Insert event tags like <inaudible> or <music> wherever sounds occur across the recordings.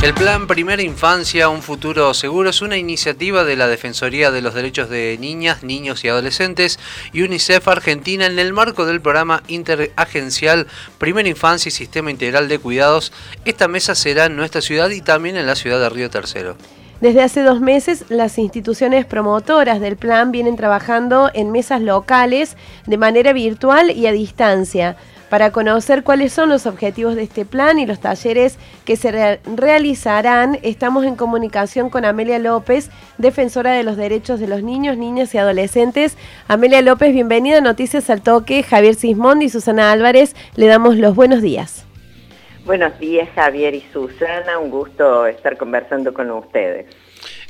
El Plan Primera Infancia, un futuro seguro es una iniciativa de la Defensoría de los Derechos de Niñas, Niños y Adolescentes y UNICEF Argentina en el marco del programa interagencial Primera Infancia y Sistema Integral de Cuidados. Esta mesa será en nuestra ciudad y también en la ciudad de Río Tercero. Desde hace dos meses, las instituciones promotoras del plan vienen trabajando en mesas locales de manera virtual y a distancia para conocer cuáles son los objetivos de este plan y los talleres que se realizarán, estamos en comunicación con Amelia López, defensora de los derechos de los niños, niñas y adolescentes. Amelia López, bienvenida a Noticias al Toque. Javier Sismondi y Susana Álvarez, le damos los buenos días. Buenos días, Javier y Susana. Un gusto estar conversando con ustedes.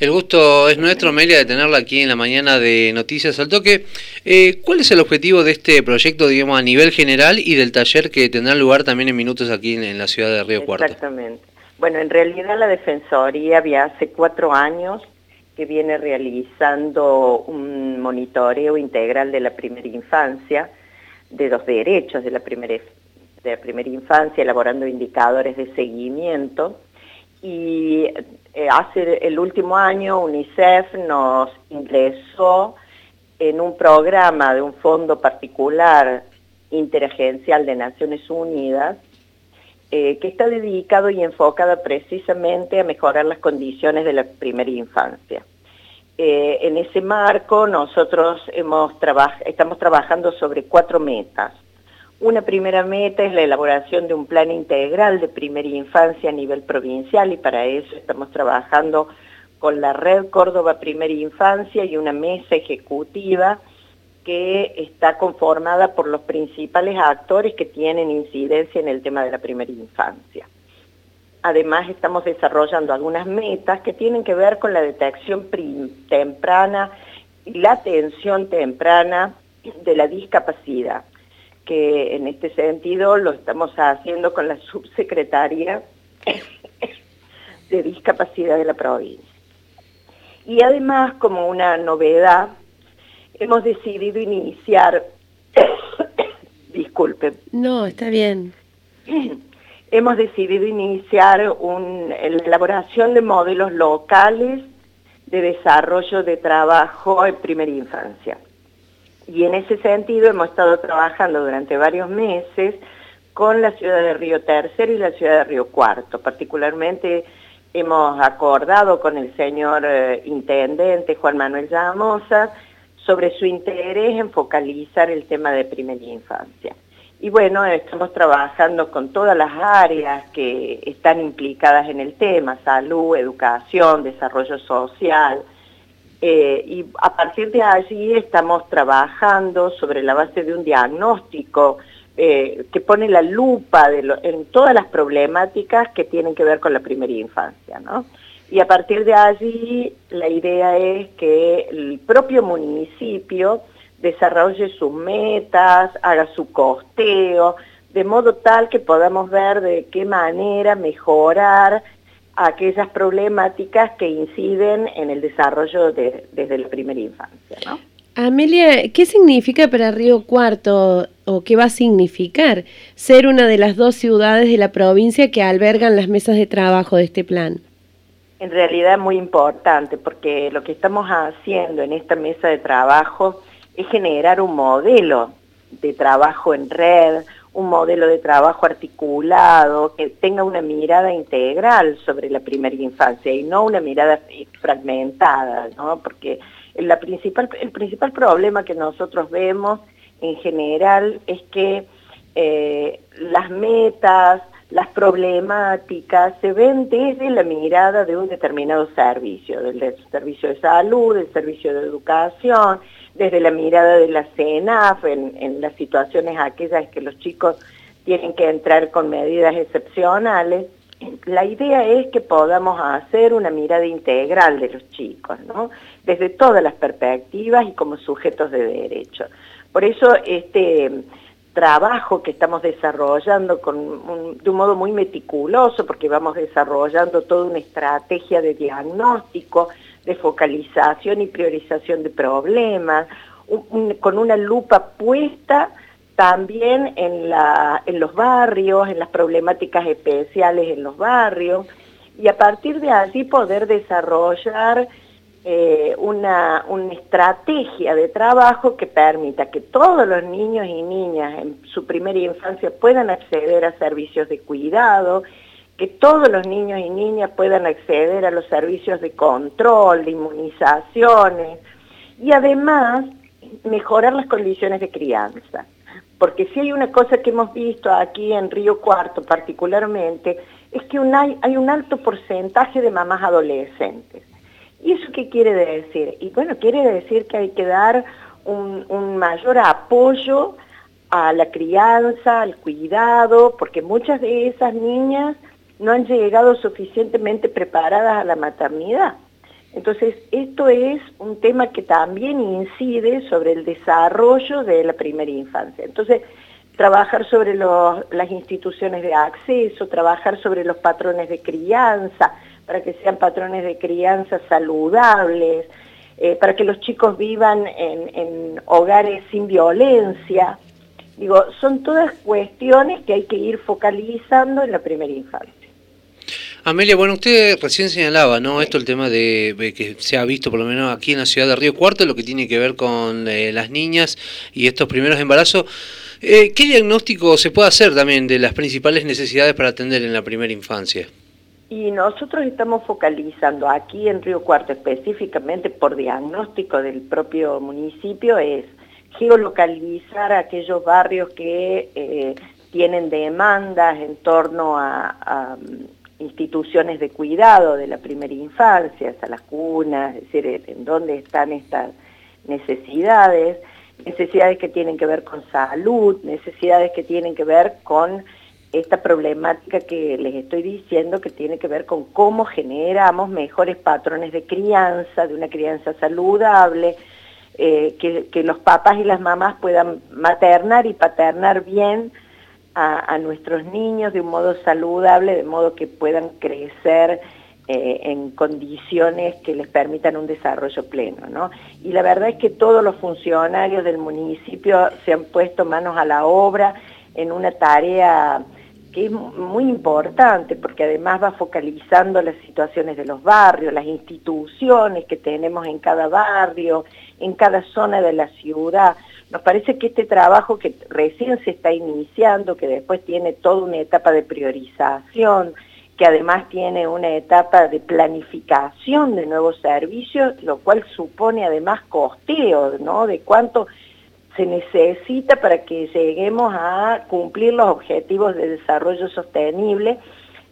El gusto es nuestro, Amelia, de tenerla aquí en la mañana de Noticias al Toque. Eh, ¿Cuál es el objetivo de este proyecto, digamos, a nivel general y del taller que tendrá lugar también en minutos aquí en, la ciudad de Río Cuarto? Exactamente. Bueno, en realidad la Defensoría había hace cuatro años que viene realizando un monitoreo integral de la primera infancia, de los derechos de la primera, de la primera infancia, elaborando indicadores de seguimiento y eh, hace el último año UNICEF nos ingresó en un programa de un fondo particular interagencial de Naciones Unidas eh, que está dedicado y enfocado precisamente a mejorar las condiciones de la primera infancia. Eh, en ese marco nosotros hemos estamos trabajando sobre cuatro metas. Una primera meta es la elaboración de un plan integral de primera infancia a nivel provincial y para eso estamos trabajando con la Red Córdoba Primera Infancia y una mesa ejecutiva que está conformada por los principales actores que tienen incidencia en el tema de la primera infancia. Además estamos desarrollando algunas metas que tienen que ver con la detección temprana y la atención temprana de la discapacidad que en este sentido lo estamos haciendo con la subsecretaria de discapacidad de la provincia. Y además, como una novedad, hemos decidido iniciar, <coughs> disculpe. No, está bien. Hemos decidido iniciar la elaboración de modelos locales de desarrollo de trabajo en primera infancia. Y en ese sentido hemos estado trabajando durante varios meses con la ciudad de Río Tercero y la ciudad de Río Cuarto. Particularmente hemos acordado con el señor eh, intendente Juan Manuel Llamosa sobre su interés en focalizar el tema de primera infancia. Y bueno, estamos trabajando con todas las áreas que están implicadas en el tema, salud, educación, desarrollo social, eh, y a partir de allí estamos trabajando sobre la base de un diagnóstico eh, que pone la lupa en todas las problemáticas que tienen que ver con la primera infancia. ¿no? Y a partir de allí la idea es que el propio municipio desarrolle sus metas, haga su costeo, de modo tal que podamos ver de qué manera mejorar aquellas problemáticas que inciden en el desarrollo desde la primera infancia. ¿no? Amelia, ¿qué significa para Río Cuarto o qué va a significar ser una de las dos ciudades de la provincia que albergan las mesas de trabajo de este plan? En realidad es muy importante porque lo que estamos haciendo en esta mesa de trabajo es generar un modelo de trabajo en red, un modelo de trabajo articulado, que tenga una mirada integral sobre la primera infancia y no una mirada fragmentada, ¿no? Porque la principal, el principal problema que nosotros vemos en general es que eh, las metas, las problemáticas se ven desde la mirada de un determinado servicio, del servicio de salud, del servicio de educación, desde la mirada de la CENAF, en, las situaciones aquellas que los chicos tienen que entrar con medidas excepcionales, la idea es que podamos hacer una mirada integral de los chicos, ¿no? desde todas las perspectivas y como sujetos de derecho. Por eso este trabajo que estamos desarrollando con de un modo muy meticuloso, porque vamos desarrollando toda una estrategia de diagnóstico, de focalización y priorización de problemas, con una lupa puesta también en, la, en los barrios, en las problemáticas especiales en los barrios, y a partir de allí poder desarrollar eh, una, una estrategia de trabajo que permita que todos los niños y niñas en su primera infancia puedan acceder a servicios de cuidado, que todos los niños y niñas puedan acceder a los servicios de control, de inmunizaciones y además mejorar las condiciones de crianza. Porque si hay una cosa que hemos visto aquí en Río Cuarto particularmente, es que hay un alto porcentaje de mamás adolescentes. ¿Y eso qué quiere decir? Y bueno, quiere decir que hay que dar un, mayor apoyo a la crianza, al cuidado, porque muchas de esas niñas no han llegado suficientemente preparadas a la maternidad. Entonces, esto es un tema que también incide sobre el desarrollo de la primera infancia. Entonces, trabajar sobre las instituciones de acceso, trabajar sobre los patrones de crianza, para que sean patrones de crianza saludables, eh, para que los chicos vivan en, en hogares sin violencia. Digo, son todas cuestiones que hay que ir focalizando en la primera infancia. Amelia, bueno, usted recién señalaba, ¿no? Esto el tema de, que se ha visto por lo menos aquí en la ciudad de Río Cuarto, lo que tiene que ver con eh, las niñas y estos primeros embarazos. Eh, ¿Qué diagnóstico se puede hacer también de las principales necesidades para atender en la primera infancia? Y nosotros estamos focalizando aquí en Río Cuarto específicamente por diagnóstico del propio municipio es geolocalizar aquellos barrios que eh, tienen demandas en torno a instituciones de cuidado de la primera infancia, hasta las cunas, es decir, en dónde están estas necesidades, necesidades que tienen que ver con salud, necesidades que tienen que ver con esta problemática que les estoy diciendo, que tiene que ver con cómo generamos mejores patrones de crianza, de una crianza saludable, eh, que, que los papás y las mamás puedan maternar y paternar bien, a, nuestros niños de un modo saludable, de modo que puedan crecer eh, en condiciones que les permitan un desarrollo pleno. ¿no? Y la verdad es que todos los funcionarios del municipio se han puesto manos a la obra en una tarea que es muy importante porque además va focalizando las situaciones de los barrios, las instituciones que tenemos en cada barrio, en cada zona de la ciudad, nos parece que este trabajo que recién se está iniciando, que después tiene toda una etapa de priorización, que además tiene una etapa de planificación de nuevos servicios, lo cual supone además costeo, ¿no? De cuánto se necesita para que lleguemos a cumplir los objetivos de desarrollo sostenible.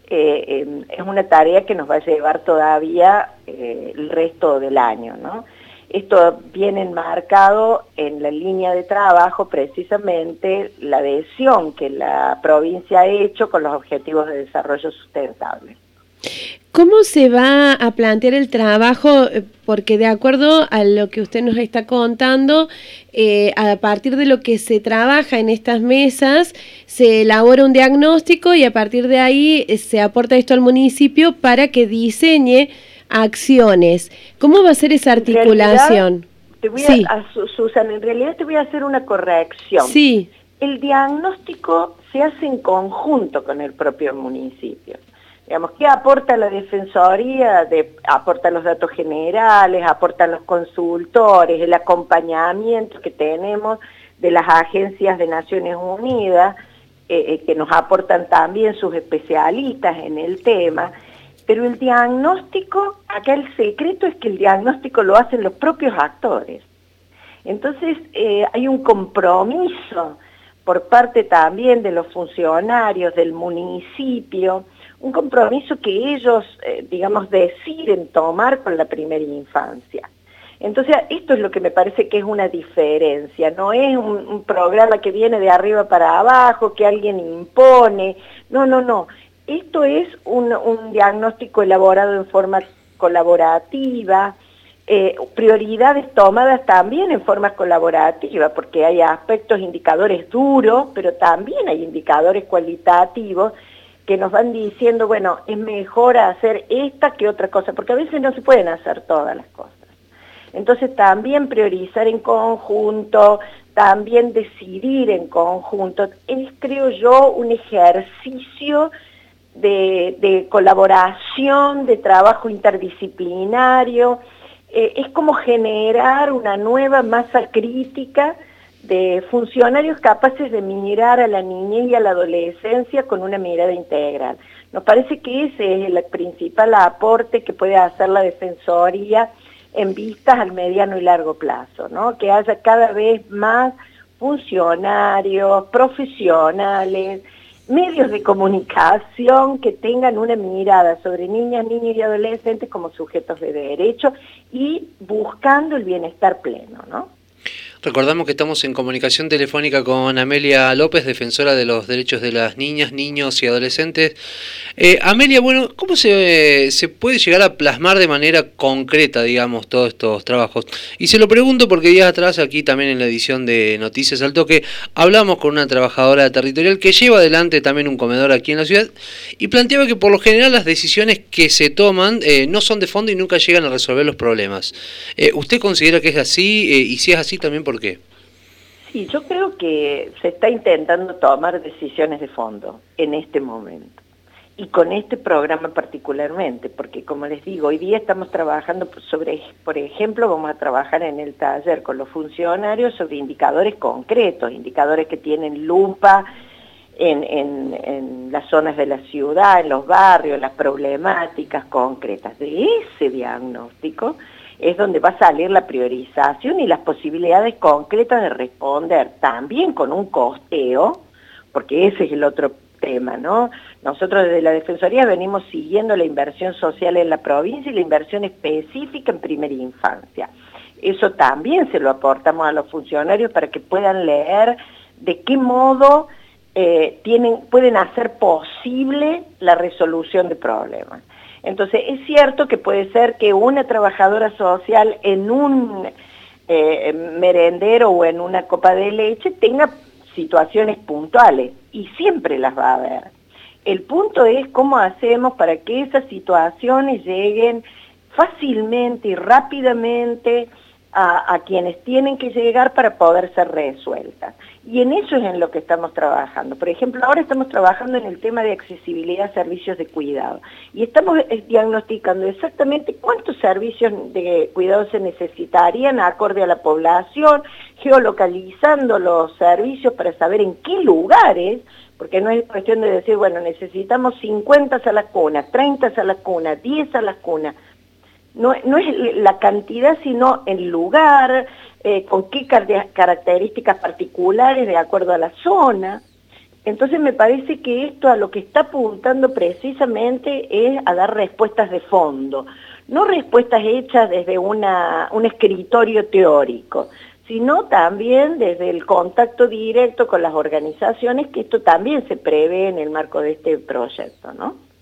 Eh, es una tarea que nos va a llevar todavía eh, el resto del año, ¿no? Esto viene enmarcado en la línea de trabajo precisamente la adhesión que la provincia ha hecho con los objetivos de desarrollo sustentable. ¿Cómo se va a plantear el trabajo? Porque de acuerdo a lo que usted nos está contando, eh, a partir de lo que se trabaja en estas mesas, se elabora un diagnóstico y a partir de ahí eh, se aporta esto al municipio para que diseñe acciones. ¿Cómo va a ser esa articulación? te voy a, Susana, en realidad te voy a hacer una corrección. Sí. El diagnóstico se hace en conjunto con el propio municipio. Digamos, ¿qué aporta la Defensoría? De, aporta los datos generales, aportan los consultores, el acompañamiento que tenemos de las agencias de Naciones Unidas, eh, eh, que nos aportan también sus especialistas en el tema, pero el diagnóstico, acá el secreto es que el diagnóstico lo hacen los propios actores. Entonces eh, hay un compromiso por parte también de los funcionarios del municipio, un compromiso que ellos, eh, digamos, deciden tomar con la primera infancia. Entonces, esto es lo que me parece que es una diferencia, no es un programa que viene de arriba para abajo, que alguien impone, no, no, no, esto es un, diagnóstico elaborado en forma colaborativa, eh, prioridades tomadas también en forma colaborativa, porque hay aspectos indicadores duros, pero también hay indicadores cualitativos que nos van diciendo, bueno, es mejor hacer esta que otra cosa, porque a veces no se pueden hacer todas las cosas. Entonces también priorizar en conjunto, también decidir en conjunto, es creo yo un ejercicio de, colaboración, de trabajo interdisciplinario, eh, es como generar una nueva masa crítica de funcionarios capaces de mirar a la niñez y a la adolescencia con una mirada integral. Nos parece que ese es el principal aporte que puede hacer la Defensoría en vistas al mediano y largo plazo, ¿no? que haya cada vez más funcionarios, profesionales, medios de comunicación que tengan una mirada sobre niñas, niños y adolescentes como sujetos de derecho y buscando el bienestar pleno, ¿no? Recordamos que estamos en comunicación telefónica con Amelia López, defensora de los derechos de las niñas, niños y adolescentes. Eh, Amelia, bueno, ¿cómo se, puede llegar a plasmar de manera concreta, digamos, todos estos trabajos? Y se lo pregunto porque días atrás, aquí también en la edición de Noticias al Toque, hablamos con una trabajadora territorial que lleva adelante también un comedor aquí en la ciudad y planteaba que por lo general las decisiones que se toman eh, no son de fondo y nunca llegan a resolver los problemas. Eh, ¿Usted considera que es así? y si es así también, ¿por qué? Sí, yo creo que se está intentando tomar decisiones de fondo en este momento. Y con este programa particularmente, porque como les digo, hoy día estamos trabajando sobre, por ejemplo, vamos a trabajar en el taller con los funcionarios sobre indicadores concretos, indicadores que tienen lupa en, en las zonas de la ciudad, en los barrios, las problemáticas concretas. De ese diagnóstico es donde va a salir la priorización y las posibilidades concretas de responder, también con un costeo, porque ese es el otro tema, ¿no? Nosotros desde la Defensoría venimos siguiendo la inversión social en la provincia y la inversión específica en primera infancia. Eso también se lo aportamos a los funcionarios para que puedan leer de qué modo eh, tienen, pueden hacer posible la resolución de problemas. Entonces, es cierto que puede ser que una trabajadora social en un eh, merendero o en una copa de leche tenga situaciones puntuales y siempre las va a haber. El punto es cómo hacemos para que esas situaciones lleguen fácilmente y rápidamente a, quienes tienen que llegar para poder ser resueltas. Y en eso es en lo que estamos trabajando. Por ejemplo, ahora estamos trabajando en el tema de accesibilidad a servicios de cuidado. Y estamos eh, diagnosticando exactamente cuántos servicios de cuidado se necesitarían acorde a la población, geolocalizando los servicios para saber en qué lugares porque no es cuestión de decir, bueno, necesitamos 50 salas cunas, 30 salas cunas, 10 salas cunas no, no es la cantidad, sino el lugar, eh, con qué características particulares de acuerdo a la zona. Entonces me parece que esto a lo que está apuntando precisamente es a dar respuestas de fondo, no respuestas hechas desde una, un escritorio teórico, sino también desde el contacto directo con las organizaciones, que esto también se prevé en el marco de este proyecto, ¿no?